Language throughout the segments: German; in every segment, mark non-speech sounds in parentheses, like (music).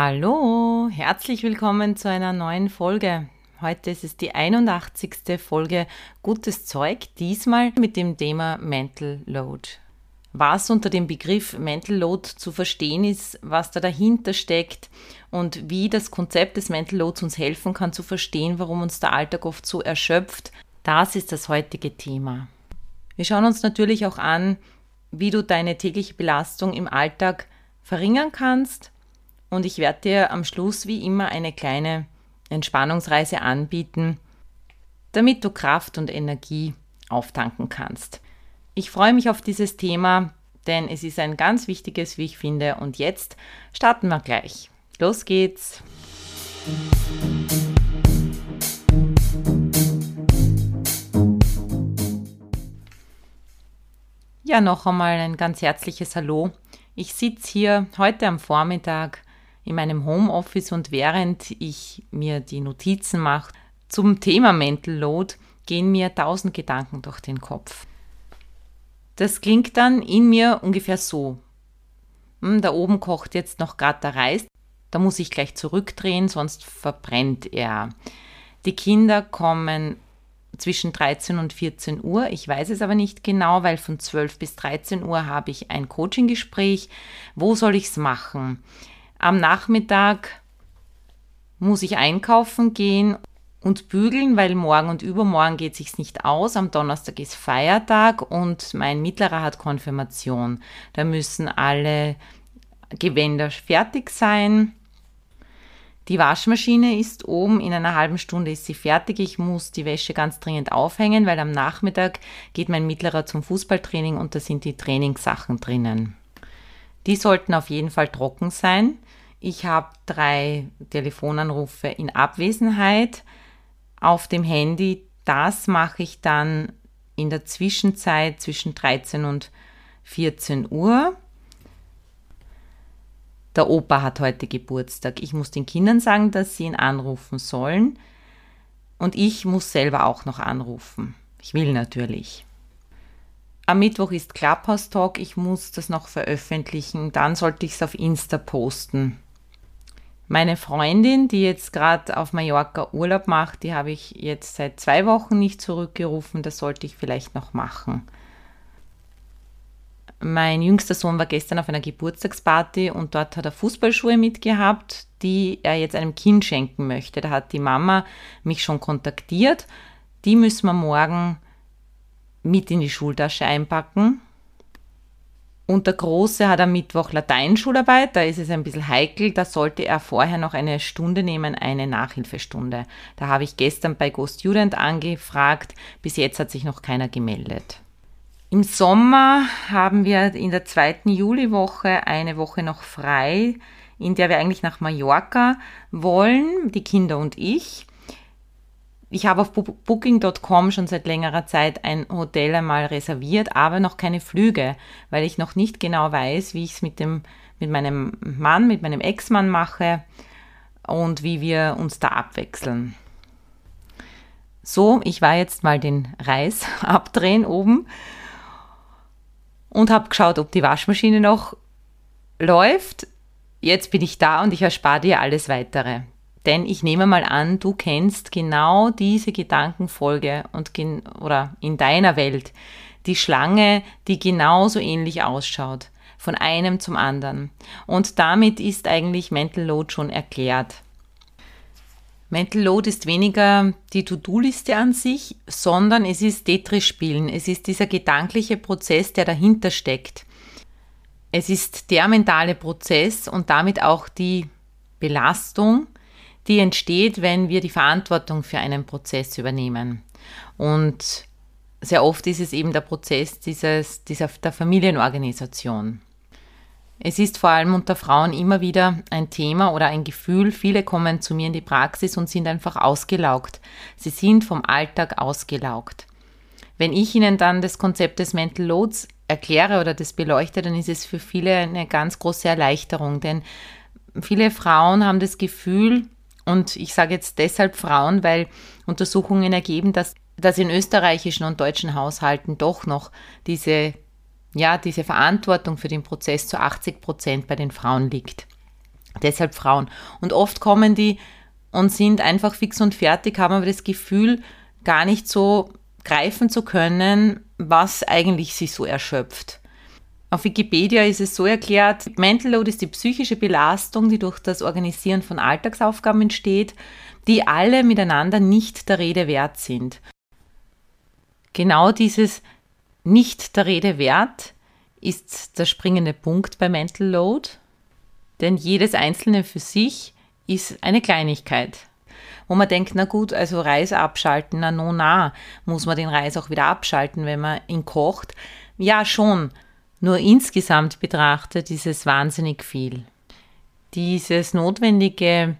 Hallo, herzlich willkommen zu einer neuen Folge. Heute ist es die 81. Folge Gutes Zeug, diesmal mit dem Thema Mental Load. Was unter dem Begriff Mental Load zu verstehen ist, was da dahinter steckt und wie das Konzept des Mental Loads uns helfen kann zu verstehen, warum uns der Alltag oft so erschöpft, das ist das heutige Thema. Wir schauen uns natürlich auch an, wie du deine tägliche Belastung im Alltag verringern kannst und ich werde dir am Schluss wie immer eine kleine Entspannungsreise anbieten, damit du Kraft und Energie auftanken kannst. Ich freue mich auf dieses Thema, denn es ist ein ganz wichtiges, wie ich finde. Und jetzt starten wir gleich. Los geht's! Ja, noch einmal ein ganz herzliches Hallo. Ich sitze hier heute am Vormittag in meinem Homeoffice und während ich mir die Notizen mache zum Thema Mental Load, gehen mir tausend Gedanken durch den Kopf. Das klingt dann in mir ungefähr so. Hm, da oben kocht jetzt noch gerade der Reis, da muss ich gleich zurückdrehen, sonst verbrennt er. Die Kinder kommen zwischen 13 und 14 Uhr. Ich weiß es aber nicht genau, weil von 12 bis 13 Uhr habe ich ein Coaching-Gespräch. Wo soll ich es machen? Am Nachmittag muss ich einkaufen gehen und bügeln, weil morgen und übermorgen geht sich's nicht aus. Am Donnerstag ist Feiertag und mein Mittlerer hat Konfirmation. Da müssen alle Gewänder fertig sein. Die Waschmaschine ist oben, in einer halben Stunde ist sie fertig. Ich muss die Wäsche ganz dringend aufhängen, weil am Nachmittag geht mein Mittlerer zum Fußballtraining und da sind die Trainingssachen drinnen. Die sollten auf jeden Fall trocken sein. Ich habe drei Telefonanrufe in Abwesenheit auf dem Handy. Das mache ich dann in der Zwischenzeit zwischen 13 und 14 Uhr. Der Opa hat heute Geburtstag. Ich muss den Kindern sagen, dass sie ihn anrufen sollen. Und ich muss selber auch noch anrufen. Ich will natürlich. Am Mittwoch ist Clubhouse Talk. Ich muss das noch veröffentlichen. Dann sollte ich es auf Insta posten. Meine Freundin, die jetzt gerade auf Mallorca Urlaub macht, die habe ich jetzt seit zwei Wochen nicht zurückgerufen. Das sollte ich vielleicht noch machen. Mein jüngster Sohn war gestern auf einer Geburtstagsparty und dort hat er Fußballschuhe mitgehabt, die er jetzt einem Kind schenken möchte. Da hat die Mama mich schon kontaktiert. Die müssen wir morgen mit in die Schultasche einpacken. Und der Große hat am Mittwoch Lateinschularbeit, da ist es ein bisschen heikel, da sollte er vorher noch eine Stunde nehmen, eine Nachhilfestunde. Da habe ich gestern bei GoStudent angefragt, bis jetzt hat sich noch keiner gemeldet. Im Sommer haben wir in der zweiten Juliwoche eine Woche noch frei, in der wir eigentlich nach Mallorca wollen, die Kinder und ich ich habe auf Booking.com schon seit längerer Zeit ein Hotel einmal reserviert, aber noch keine Flüge, weil ich noch nicht genau weiß, wie ich es mit mit meinem Mann, mit meinem Ex-Mann mache und wie wir uns da abwechseln. So, ich war jetzt mal den Reis (laughs) abdrehen oben und habe geschaut, ob die Waschmaschine noch läuft. Jetzt bin ich da und ich erspare dir alles weitere. Denn ich nehme mal an, du kennst genau diese Gedankenfolge und oder in deiner Welt die Schlange, die genauso ähnlich ausschaut, von einem zum anderen. Und damit ist eigentlich Mental Load schon erklärt. Mental Load ist weniger die To-Do-Liste an sich, sondern es ist Tetris-Spielen. Es ist dieser gedankliche Prozess, der dahinter steckt. Es ist der mentale Prozess und damit auch die Belastung, die entsteht, wenn wir die Verantwortung für einen Prozess übernehmen. Und sehr oft ist es eben der Prozess dieses, dieser, der Familienorganisation. Es ist vor allem unter Frauen immer wieder ein Thema oder ein Gefühl. Viele kommen zu mir in die Praxis und sind einfach ausgelaugt. Sie sind vom Alltag ausgelaugt. Wenn ich ihnen dann das Konzept des Mental Loads erkläre oder das beleuchte, dann ist es für viele eine ganz große Erleichterung, denn viele Frauen haben das Gefühl, und ich sage jetzt deshalb Frauen, weil Untersuchungen ergeben, dass, dass in österreichischen und deutschen Haushalten doch noch diese ja, diese Verantwortung für den Prozess zu 80 Prozent bei den Frauen liegt. Deshalb Frauen. Und oft kommen die und sind einfach fix und fertig, haben aber das Gefühl, gar nicht so greifen zu können, was eigentlich sie so erschöpft. Auf Wikipedia ist es so erklärt, Mental Load ist die psychische Belastung, die durch das Organisieren von Alltagsaufgaben entsteht, die alle miteinander nicht der Rede wert sind. Genau dieses nicht der Rede wert ist der springende Punkt bei Mental Load, denn jedes einzelne für sich ist eine Kleinigkeit. Wo man denkt, na gut, also Reis abschalten, na no, na, muss man den Reis auch wieder abschalten, wenn man ihn kocht? Ja, schon. Nur insgesamt betrachtet ist es wahnsinnig viel. Dieses notwendige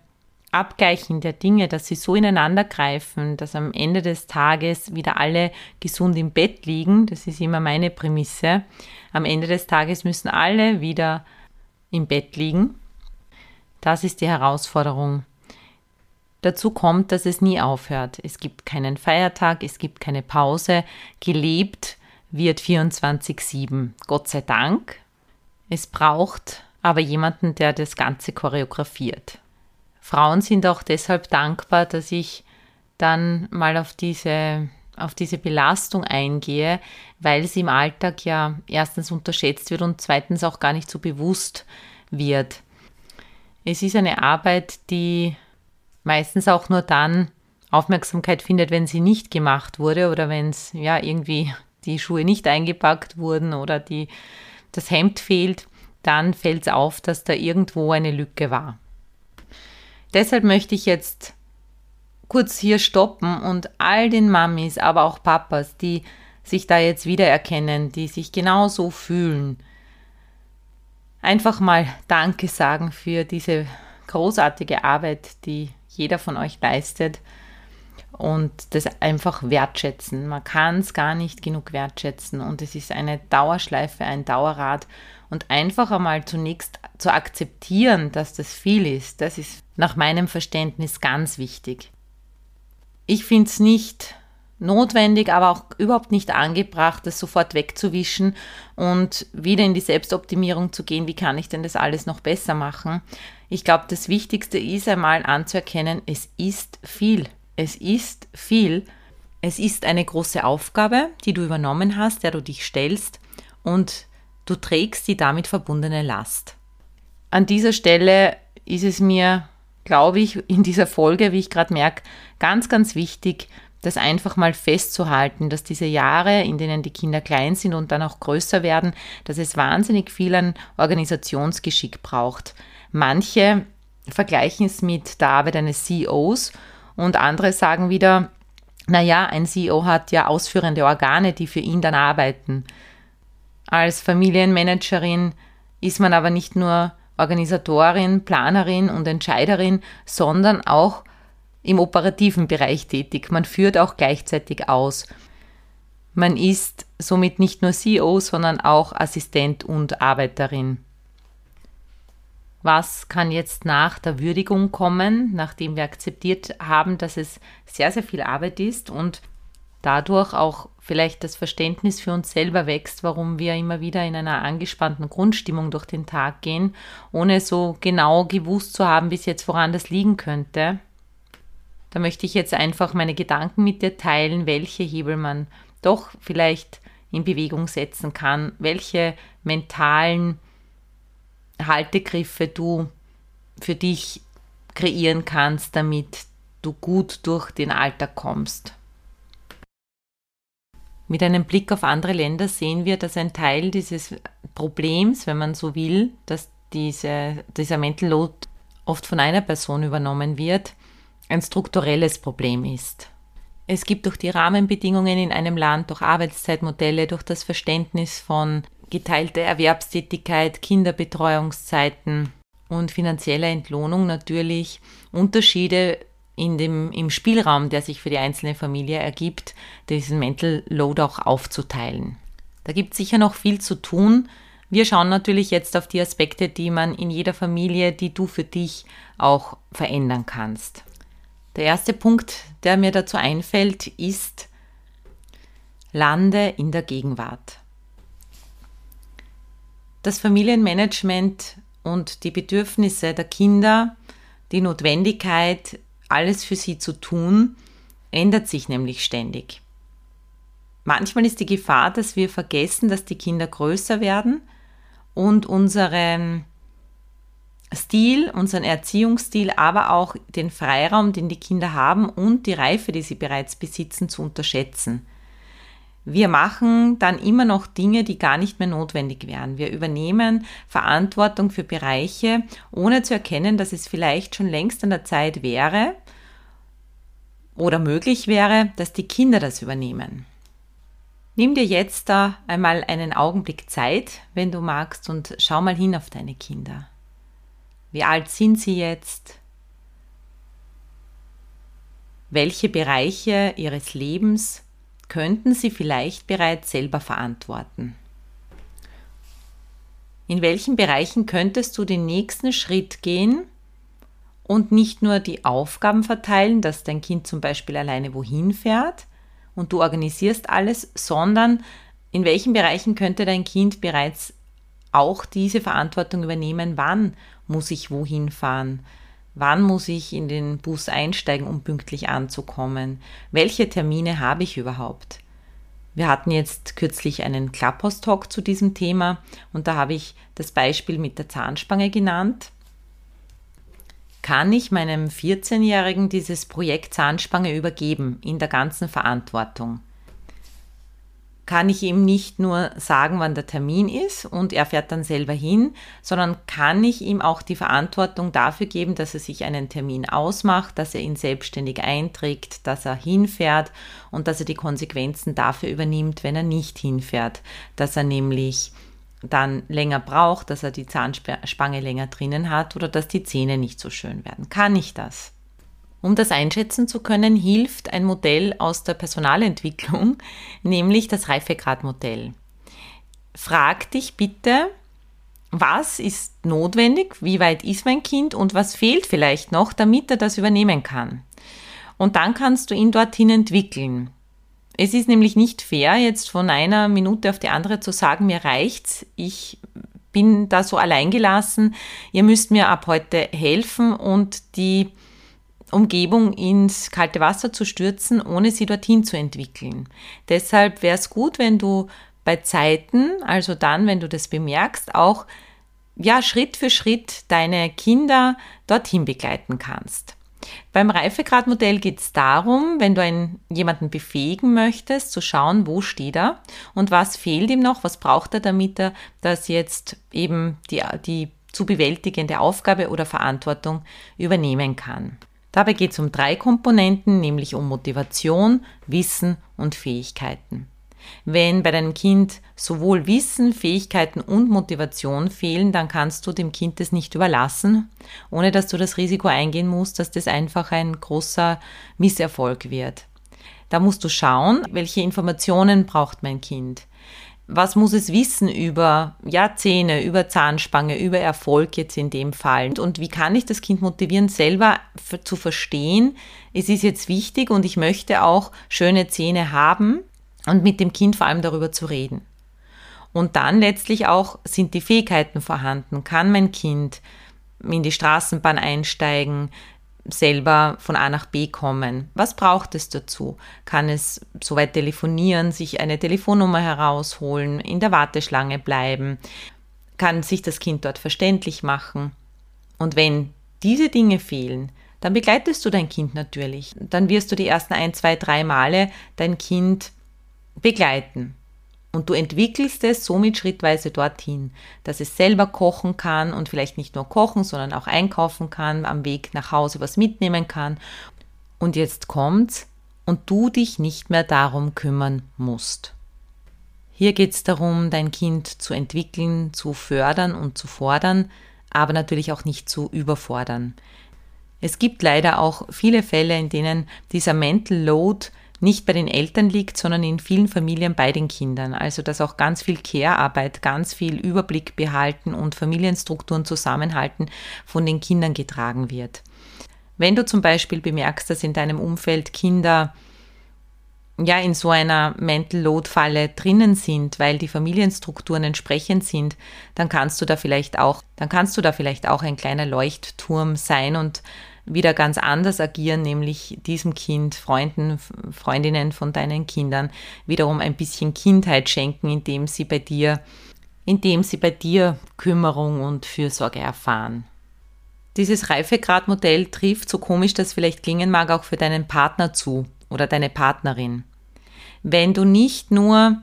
Abgleichen der Dinge, dass sie so ineinander greifen, dass am Ende des Tages wieder alle gesund im Bett liegen, das ist immer meine Prämisse. Am Ende des Tages müssen alle wieder im Bett liegen. Das ist die Herausforderung. Dazu kommt, dass es nie aufhört. Es gibt keinen Feiertag, es gibt keine Pause. Gelebt wird 24-7. Gott sei Dank. Es braucht aber jemanden, der das Ganze choreografiert. Frauen sind auch deshalb dankbar, dass ich dann mal auf diese, auf diese Belastung eingehe, weil sie im Alltag ja erstens unterschätzt wird und zweitens auch gar nicht so bewusst wird. Es ist eine Arbeit, die meistens auch nur dann Aufmerksamkeit findet, wenn sie nicht gemacht wurde oder wenn es ja irgendwie die Schuhe nicht eingepackt wurden oder die, das Hemd fehlt, dann fällt es auf, dass da irgendwo eine Lücke war. Deshalb möchte ich jetzt kurz hier stoppen und all den Mamis, aber auch Papas, die sich da jetzt wiedererkennen, die sich genauso fühlen, einfach mal Danke sagen für diese großartige Arbeit, die jeder von euch leistet und das einfach wertschätzen. Man kann es gar nicht genug wertschätzen und es ist eine Dauerschleife, ein Dauerrad und einfach einmal zunächst zu akzeptieren, dass das viel ist, das ist nach meinem Verständnis ganz wichtig. Ich finde es nicht notwendig, aber auch überhaupt nicht angebracht, das sofort wegzuwischen und wieder in die Selbstoptimierung zu gehen, wie kann ich denn das alles noch besser machen. Ich glaube, das Wichtigste ist einmal anzuerkennen, es ist viel. Es ist viel. Es ist eine große Aufgabe, die du übernommen hast, der du dich stellst und du trägst die damit verbundene Last. An dieser Stelle ist es mir glaube ich, in dieser Folge, wie ich gerade merke, ganz, ganz wichtig, das einfach mal festzuhalten, dass diese Jahre, in denen die Kinder klein sind und dann auch größer werden, dass es wahnsinnig viel an Organisationsgeschick braucht. Manche vergleichen es mit der Arbeit eines CEOs und andere sagen wieder, naja, ein CEO hat ja ausführende Organe, die für ihn dann arbeiten. Als Familienmanagerin ist man aber nicht nur Organisatorin, Planerin und Entscheiderin, sondern auch im operativen Bereich tätig. Man führt auch gleichzeitig aus. Man ist somit nicht nur CEO, sondern auch Assistent und Arbeiterin. Was kann jetzt nach der Würdigung kommen, nachdem wir akzeptiert haben, dass es sehr, sehr viel Arbeit ist und dadurch auch vielleicht das Verständnis für uns selber wächst, warum wir immer wieder in einer angespannten Grundstimmung durch den Tag gehen, ohne so genau gewusst zu haben bis jetzt, woran das liegen könnte. Da möchte ich jetzt einfach meine Gedanken mit dir teilen, welche Hebel man doch vielleicht in Bewegung setzen kann, welche mentalen Haltegriffe du für dich kreieren kannst, damit du gut durch den Alltag kommst. Mit einem Blick auf andere Länder sehen wir, dass ein Teil dieses Problems, wenn man so will, dass diese, dieser Mental Load oft von einer Person übernommen wird, ein strukturelles Problem ist. Es gibt durch die Rahmenbedingungen in einem Land, durch Arbeitszeitmodelle, durch das Verständnis von geteilte Erwerbstätigkeit, Kinderbetreuungszeiten und finanzielle Entlohnung natürlich Unterschiede in dem, im Spielraum, der sich für die einzelne Familie ergibt, diesen Mental Load auch aufzuteilen. Da gibt es sicher noch viel zu tun. Wir schauen natürlich jetzt auf die Aspekte, die man in jeder Familie, die du für dich auch verändern kannst. Der erste Punkt, der mir dazu einfällt, ist, lande in der Gegenwart. Das Familienmanagement und die Bedürfnisse der Kinder, die Notwendigkeit, alles für sie zu tun, ändert sich nämlich ständig. Manchmal ist die Gefahr, dass wir vergessen, dass die Kinder größer werden und unseren Stil, unseren Erziehungsstil, aber auch den Freiraum, den die Kinder haben und die Reife, die sie bereits besitzen, zu unterschätzen. Wir machen dann immer noch Dinge, die gar nicht mehr notwendig wären. Wir übernehmen Verantwortung für Bereiche, ohne zu erkennen, dass es vielleicht schon längst an der Zeit wäre oder möglich wäre, dass die Kinder das übernehmen. Nimm dir jetzt da einmal einen Augenblick Zeit, wenn du magst, und schau mal hin auf deine Kinder. Wie alt sind sie jetzt? Welche Bereiche ihres Lebens könnten sie vielleicht bereits selber verantworten? In welchen Bereichen könntest du den nächsten Schritt gehen und nicht nur die Aufgaben verteilen, dass dein Kind zum Beispiel alleine wohin fährt und du organisierst alles, sondern in welchen Bereichen könnte dein Kind bereits auch diese Verantwortung übernehmen, wann muss ich wohin fahren? Wann muss ich in den Bus einsteigen, um pünktlich anzukommen? Welche Termine habe ich überhaupt? Wir hatten jetzt kürzlich einen Clubhouse-Talk zu diesem Thema und da habe ich das Beispiel mit der Zahnspange genannt. Kann ich meinem 14-Jährigen dieses Projekt Zahnspange übergeben in der ganzen Verantwortung? Kann ich ihm nicht nur sagen, wann der Termin ist und er fährt dann selber hin, sondern kann ich ihm auch die Verantwortung dafür geben, dass er sich einen Termin ausmacht, dass er ihn selbstständig einträgt, dass er hinfährt und dass er die Konsequenzen dafür übernimmt, wenn er nicht hinfährt, dass er nämlich dann länger braucht, dass er die Zahnspange länger drinnen hat oder dass die Zähne nicht so schön werden. Kann ich das? Um das einschätzen zu können, hilft ein Modell aus der Personalentwicklung, (laughs) nämlich das Reifegradmodell. Frag dich bitte, was ist notwendig, wie weit ist mein Kind und was fehlt vielleicht noch, damit er das übernehmen kann. Und dann kannst du ihn dorthin entwickeln. Es ist nämlich nicht fair, jetzt von einer Minute auf die andere zu sagen, mir reicht's, ich bin da so alleingelassen, ihr müsst mir ab heute helfen und die Umgebung ins kalte Wasser zu stürzen, ohne sie dorthin zu entwickeln. Deshalb wäre es gut, wenn du bei Zeiten, also dann, wenn du das bemerkst, auch ja, Schritt für Schritt deine Kinder dorthin begleiten kannst. Beim Reifegradmodell geht es darum, wenn du einen, jemanden befähigen möchtest, zu schauen, wo steht er und was fehlt ihm noch, was braucht er, damit er das jetzt eben die, die zu bewältigende Aufgabe oder Verantwortung übernehmen kann. Dabei geht es um drei Komponenten, nämlich um Motivation, Wissen und Fähigkeiten. Wenn bei deinem Kind sowohl Wissen, Fähigkeiten und Motivation fehlen, dann kannst du dem Kind das nicht überlassen, ohne dass du das Risiko eingehen musst, dass das einfach ein großer Misserfolg wird. Da musst du schauen, welche Informationen braucht mein Kind was muss es wissen über ja, Zähne, über Zahnspange, über Erfolg jetzt in dem Fall? Und wie kann ich das Kind motivieren, selber zu verstehen, es ist jetzt wichtig und ich möchte auch schöne Zähne haben und mit dem Kind vor allem darüber zu reden. Und dann letztlich auch, sind die Fähigkeiten vorhanden? Kann mein Kind in die Straßenbahn einsteigen? Selber von A nach B kommen. Was braucht es dazu? Kann es soweit telefonieren, sich eine Telefonnummer herausholen, in der Warteschlange bleiben? Kann sich das Kind dort verständlich machen? Und wenn diese Dinge fehlen, dann begleitest du dein Kind natürlich. Dann wirst du die ersten ein, zwei, drei Male dein Kind begleiten. Und du entwickelst es somit schrittweise dorthin, dass es selber kochen kann und vielleicht nicht nur kochen, sondern auch einkaufen kann, am Weg nach Hause was mitnehmen kann. Und jetzt kommt's und du dich nicht mehr darum kümmern musst. Hier geht es darum, dein Kind zu entwickeln, zu fördern und zu fordern, aber natürlich auch nicht zu überfordern. Es gibt leider auch viele Fälle, in denen dieser Mental Load nicht bei den Eltern liegt, sondern in vielen Familien bei den Kindern. Also dass auch ganz viel Care-Arbeit, ganz viel Überblick behalten und Familienstrukturen zusammenhalten von den Kindern getragen wird. Wenn du zum Beispiel bemerkst, dass in deinem Umfeld Kinder ja in so einer Mental Load Falle drinnen sind, weil die Familienstrukturen entsprechend sind, dann kannst du da vielleicht auch, dann kannst du da vielleicht auch ein kleiner Leuchtturm sein und wieder ganz anders agieren, nämlich diesem Kind, Freunden, Freundinnen von deinen Kindern wiederum ein bisschen Kindheit schenken, indem sie bei dir, indem sie bei dir Kümmerung und Fürsorge erfahren. Dieses Reifegradmodell trifft, so komisch das vielleicht klingen mag, auch für deinen Partner zu oder deine Partnerin. Wenn du nicht nur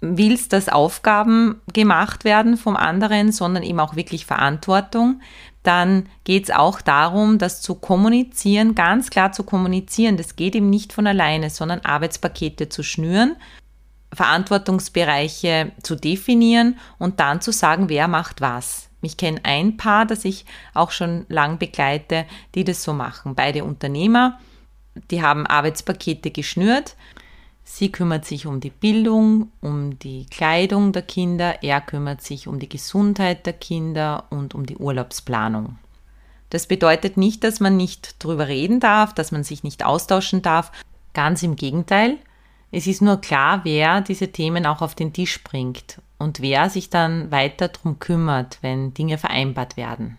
willst, dass Aufgaben gemacht werden vom anderen, sondern eben auch wirklich Verantwortung, dann geht es auch darum, das zu kommunizieren, ganz klar zu kommunizieren. Das geht eben nicht von alleine, sondern Arbeitspakete zu schnüren, Verantwortungsbereiche zu definieren und dann zu sagen, wer macht was. Ich kenne ein Paar, das ich auch schon lang begleite, die das so machen. Beide Unternehmer, die haben Arbeitspakete geschnürt Sie kümmert sich um die Bildung, um die Kleidung der Kinder, er kümmert sich um die Gesundheit der Kinder und um die Urlaubsplanung. Das bedeutet nicht, dass man nicht drüber reden darf, dass man sich nicht austauschen darf. Ganz im Gegenteil. Es ist nur klar, wer diese Themen auch auf den Tisch bringt und wer sich dann weiter darum kümmert, wenn Dinge vereinbart werden.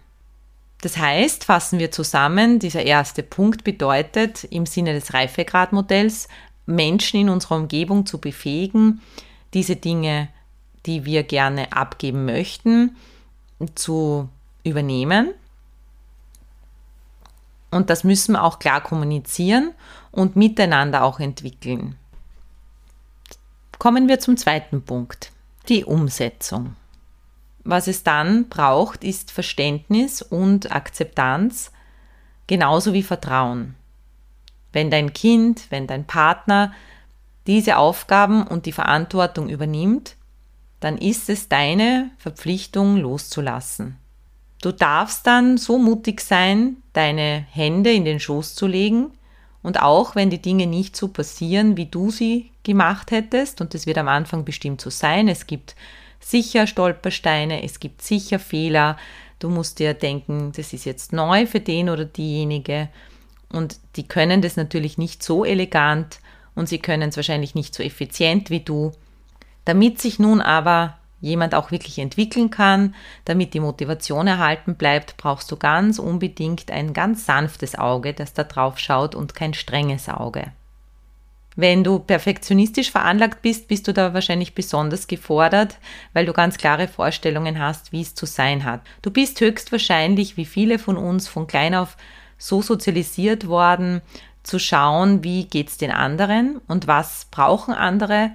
Das heißt, fassen wir zusammen, dieser erste Punkt bedeutet im Sinne des Reifegradmodells Menschen in unserer Umgebung zu befähigen, diese Dinge, die wir gerne abgeben möchten, zu übernehmen. Und das müssen wir auch klar kommunizieren und miteinander auch entwickeln. Kommen wir zum zweiten Punkt, die Umsetzung. Was es dann braucht, ist Verständnis und Akzeptanz, genauso wie Vertrauen. Wenn dein Kind, wenn dein Partner diese Aufgaben und die Verantwortung übernimmt, dann ist es deine Verpflichtung loszulassen. Du darfst dann so mutig sein, deine Hände in den Schoß zu legen und auch wenn die Dinge nicht so passieren, wie du sie gemacht hättest, und das wird am Anfang bestimmt so sein, es gibt sicher Stolpersteine, es gibt sicher Fehler, du musst dir denken, das ist jetzt neu für den oder diejenige und die können das natürlich nicht so elegant und sie können es wahrscheinlich nicht so effizient wie du. Damit sich nun aber jemand auch wirklich entwickeln kann, damit die Motivation erhalten bleibt, brauchst du ganz unbedingt ein ganz sanftes Auge, das da drauf schaut und kein strenges Auge. Wenn du perfektionistisch veranlagt bist, bist du da wahrscheinlich besonders gefordert, weil du ganz klare Vorstellungen hast, wie es zu sein hat. Du bist höchstwahrscheinlich, wie viele von uns, von klein auf so sozialisiert worden, zu schauen, wie geht's den anderen und was brauchen andere.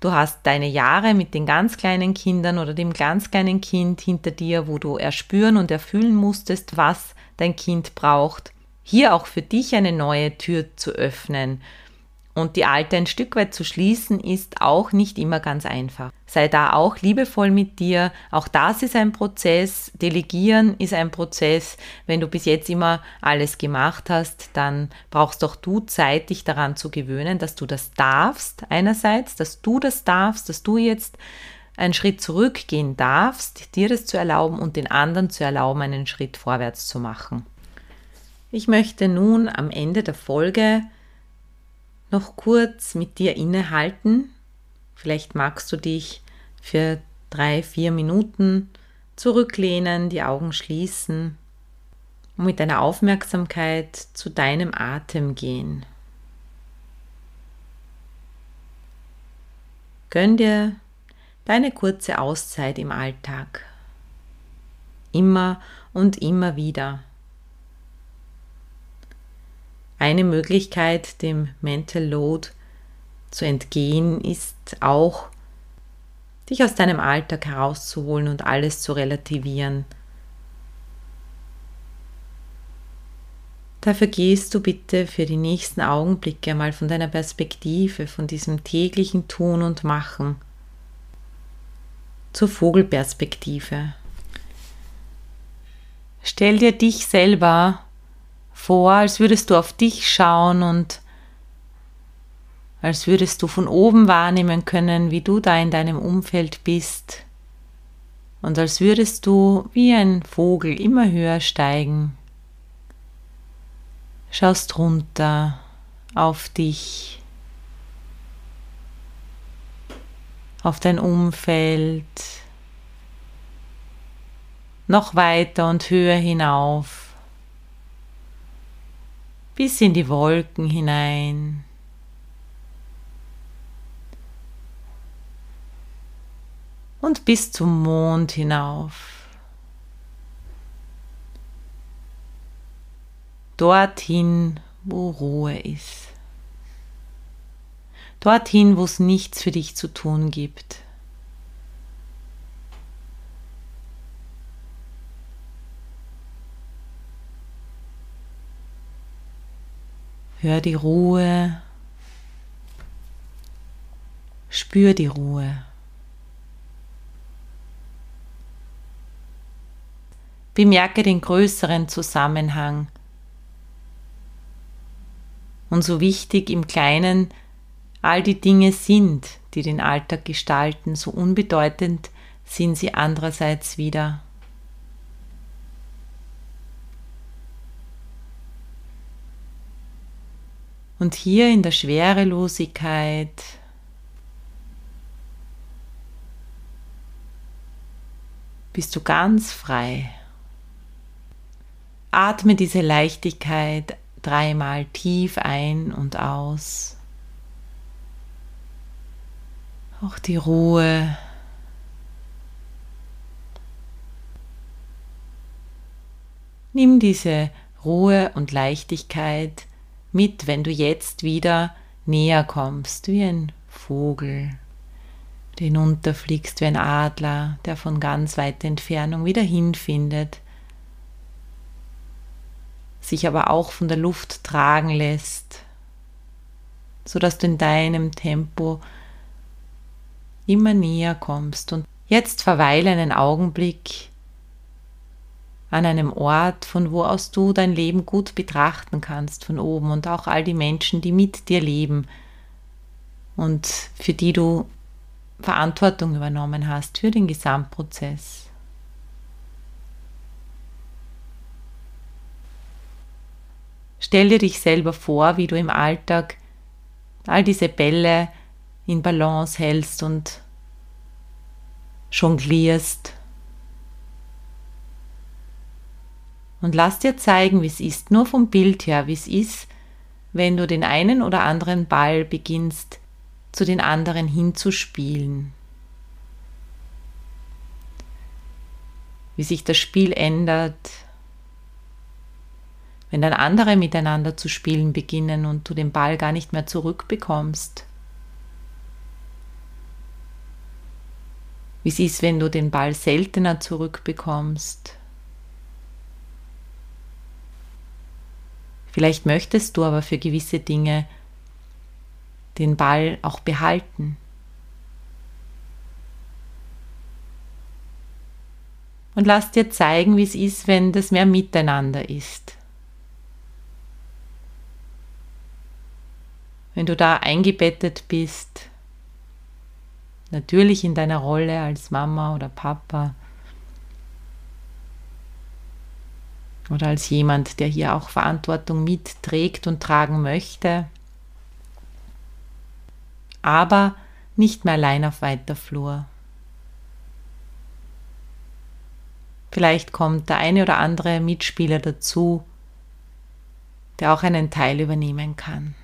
Du hast deine Jahre mit den ganz kleinen Kindern oder dem ganz kleinen Kind hinter dir, wo du erspüren und erfüllen musstest, was dein Kind braucht. Hier auch für dich eine neue Tür zu öffnen, und die alte ein Stück weit zu schließen, ist auch nicht immer ganz einfach. Sei da auch liebevoll mit dir. Auch das ist ein Prozess. Delegieren ist ein Prozess. Wenn du bis jetzt immer alles gemacht hast, dann brauchst auch du Zeit, dich daran zu gewöhnen, dass du das darfst. Einerseits, dass du das darfst, dass du jetzt einen Schritt zurückgehen darfst, dir das zu erlauben und den anderen zu erlauben, einen Schritt vorwärts zu machen. Ich möchte nun am Ende der Folge noch kurz mit dir innehalten. Vielleicht magst du dich für drei, vier Minuten zurücklehnen, die Augen schließen und mit deiner Aufmerksamkeit zu deinem Atem gehen. Gönn dir deine kurze Auszeit im Alltag. Immer und immer wieder. Eine Möglichkeit, dem Mental Load zu entgehen, ist auch, dich aus deinem Alltag herauszuholen und alles zu relativieren. Dafür gehst du bitte für die nächsten Augenblicke mal von deiner Perspektive, von diesem täglichen Tun und Machen zur Vogelperspektive. Stell dir dich selber vor, als würdest du auf dich schauen und als würdest du von oben wahrnehmen können, wie du da in deinem Umfeld bist. Und als würdest du wie ein Vogel immer höher steigen. Schaust runter auf dich, auf dein Umfeld, noch weiter und höher hinauf, bis in die Wolken hinein. Und bis zum Mond hinauf. Dorthin, wo Ruhe ist. Dorthin, wo es nichts für dich zu tun gibt. Hör die Ruhe, spür die Ruhe. Bemerke den größeren Zusammenhang. Und so wichtig im Kleinen all die Dinge sind, die den Alltag gestalten, so unbedeutend sind sie andererseits wieder. Und hier in der Schwerelosigkeit bist du ganz frei. Atme diese Leichtigkeit dreimal tief ein und aus. Auch die Ruhe. Nimm diese Ruhe und Leichtigkeit mit, wenn du jetzt wieder näher kommst, wie ein Vogel, der hinunterfliegst, wie ein Adler, der von ganz weiter Entfernung wieder hinfindet, sich aber auch von der Luft tragen lässt, sodass du in deinem Tempo immer näher kommst. Und jetzt verweile einen Augenblick an einem Ort, von wo aus du dein Leben gut betrachten kannst von oben und auch all die Menschen, die mit dir leben und für die du Verantwortung übernommen hast für den Gesamtprozess. Stell dir dich selber vor, wie du im Alltag all diese Bälle in Balance hältst und jonglierst Und lass dir zeigen, wie es ist, nur vom Bild her, wie es ist, wenn du den einen oder anderen Ball beginnst, zu den anderen hinzuspielen. Wie sich das Spiel ändert, wenn dann andere miteinander zu spielen beginnen und du den Ball gar nicht mehr zurückbekommst. Wie es ist, wenn du den Ball seltener zurückbekommst. Vielleicht möchtest du aber für gewisse Dinge den Ball auch behalten. Und lass dir zeigen, wie es ist, wenn das mehr miteinander ist. Wenn du da eingebettet bist, natürlich in deiner Rolle als Mama oder Papa, oder als jemand, der hier auch Verantwortung mitträgt und tragen möchte, aber nicht mehr allein auf weiter Flur. Vielleicht kommt der eine oder andere Mitspieler dazu, der auch einen Teil übernehmen kann.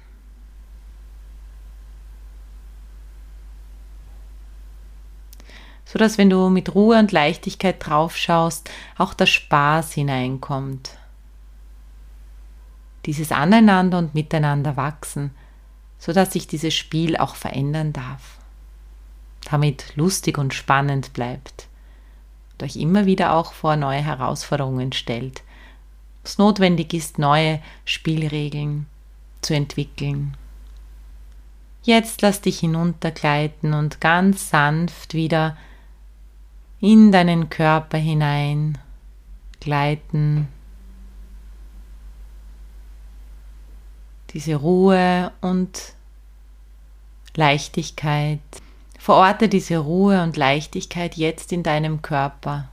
So dass wenn du mit Ruhe und Leichtigkeit drauf schaust, auch der Spaß hineinkommt. Dieses Aneinander und Miteinander wachsen, so dass sich dieses Spiel auch verändern darf. Damit lustig und spannend bleibt und euch immer wieder auch vor neue Herausforderungen stellt. Es notwendig ist, neue Spielregeln zu entwickeln. Jetzt lass dich hinuntergleiten und ganz sanft wieder in deinen Körper hinein gleiten. Diese Ruhe und Leichtigkeit. Verorte diese Ruhe und Leichtigkeit jetzt in deinem Körper.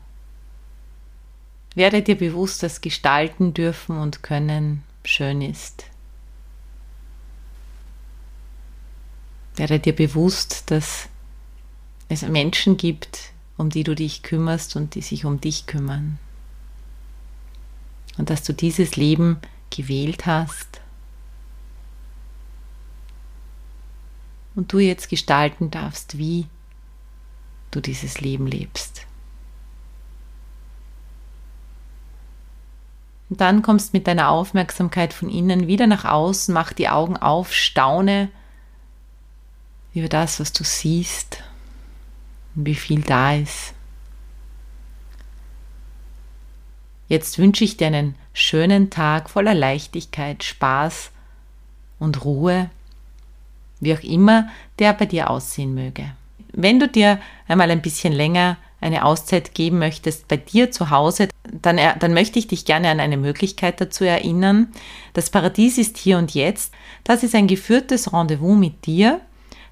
Werde dir bewusst, dass gestalten dürfen und können schön ist. Werde dir bewusst, dass es Menschen gibt, um die du dich kümmerst und die sich um dich kümmern. Und dass du dieses Leben gewählt hast und du jetzt gestalten darfst, wie du dieses Leben lebst. Und dann kommst mit deiner Aufmerksamkeit von innen wieder nach außen, mach die Augen auf, staune über das, was du siehst wie viel da ist. Jetzt wünsche ich dir einen schönen Tag voller Leichtigkeit, Spaß und Ruhe, wie auch immer der bei dir aussehen möge. Wenn du dir einmal ein bisschen länger eine Auszeit geben möchtest bei dir zu Hause, dann, dann möchte ich dich gerne an eine Möglichkeit dazu erinnern. Das Paradies ist hier und jetzt. Das ist ein geführtes Rendezvous mit dir,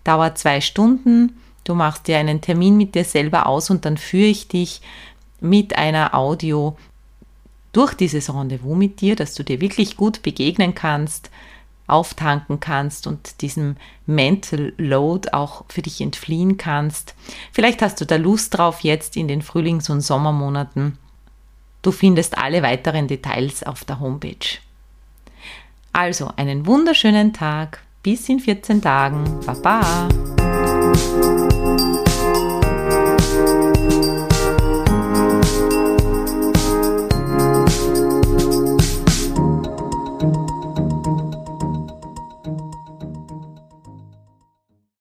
dauert zwei Stunden. Du machst dir einen Termin mit dir selber aus und dann führe ich dich mit einer Audio durch dieses Rendezvous mit dir, dass du dir wirklich gut begegnen kannst, auftanken kannst und diesem Mental Load auch für dich entfliehen kannst. Vielleicht hast du da Lust drauf jetzt in den Frühlings- und Sommermonaten. Du findest alle weiteren Details auf der Homepage. Also einen wunderschönen Tag. Bis in 14 Tagen. Baba.